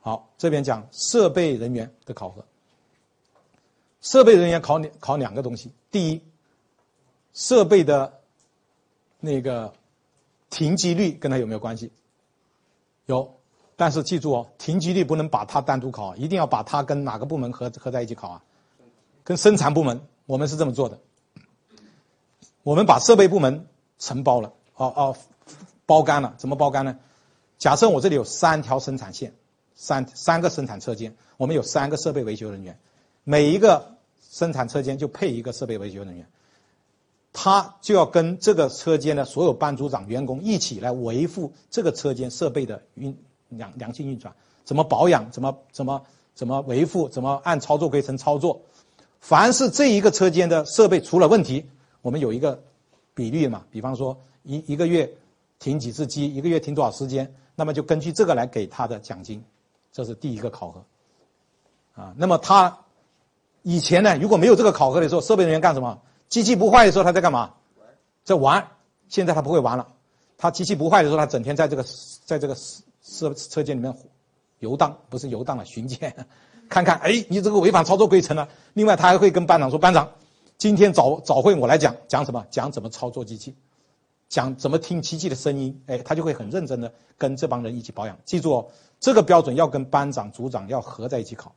好，这边讲设备人员的考核。设备人员考两考两个东西，第一，设备的那个停机率跟他有没有关系？有，但是记住哦，停机率不能把它单独考，一定要把它跟哪个部门合合在一起考啊？跟生产部门，我们是这么做的。我们把设备部门承包了，哦哦，包干了。怎么包干呢？假设我这里有三条生产线，三三个生产车间，我们有三个设备维修人员，每一个生产车间就配一个设备维修人员，他就要跟这个车间的所有班组长、员工一起来维护这个车间设备的运良良性运转，怎么保养，怎么怎么怎么维护，怎么按操作规程操作。凡是这一个车间的设备出了问题，我们有一个比率嘛，比方说一一个月停几次机，一个月停多少时间，那么就根据这个来给他的奖金，这是第一个考核。啊，那么他以前呢，如果没有这个考核的时候，设备人员干什么？机器不坏的时候他在干嘛？在玩。现在他不会玩了，他机器不坏的时候，他整天在这个在这个设车间里面游荡，不是游荡了，巡检。看看，哎，你这个违反操作规程了。另外，他还会跟班长说：“班长，今天早早会我来讲，讲什么？讲怎么操作机器，讲怎么听机器的声音。”哎，他就会很认真的跟这帮人一起保养。记住哦，这个标准要跟班长、组长要合在一起考，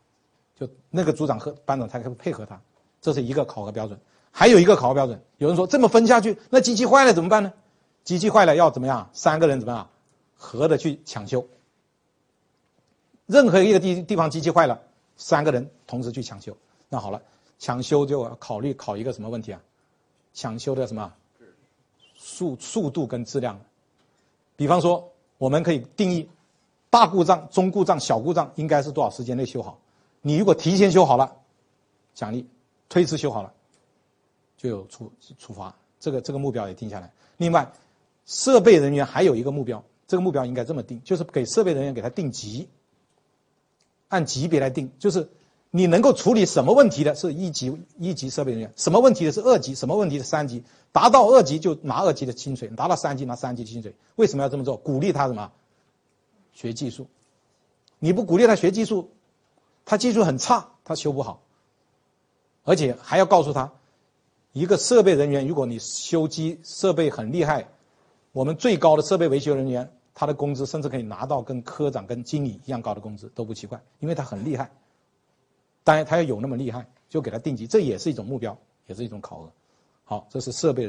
就那个组长和班长才会配合他。这是一个考核标准。还有一个考核标准，有人说这么分下去，那机器坏了怎么办呢？机器坏了要怎么样？三个人怎么样？合着去抢修。任何一个地地方机器坏了。三个人同时去抢修，那好了，抢修就要考虑考一个什么问题啊？抢修的什么速速度跟质量。比方说，我们可以定义大故障、中故障、小故障应该是多少时间内修好。你如果提前修好了，奖励；推迟修好了，就有处处罚。这个这个目标也定下来。另外，设备人员还有一个目标，这个目标应该这么定，就是给设备人员给他定级。按级别来定，就是你能够处理什么问题的是一级一级设备人员，什么问题的是二级，什么问题的三级，达到二级就拿二级的薪水，达到三级拿三级的薪水。为什么要这么做？鼓励他什么？学技术。你不鼓励他学技术，他技术很差，他修不好。而且还要告诉他，一个设备人员，如果你修机设备很厉害，我们最高的设备维修人员。他的工资甚至可以拿到跟科长、跟经理一样高的工资都不奇怪，因为他很厉害。当然，他要有那么厉害，就给他定级，这也是一种目标，也是一种考核。好，这是设备。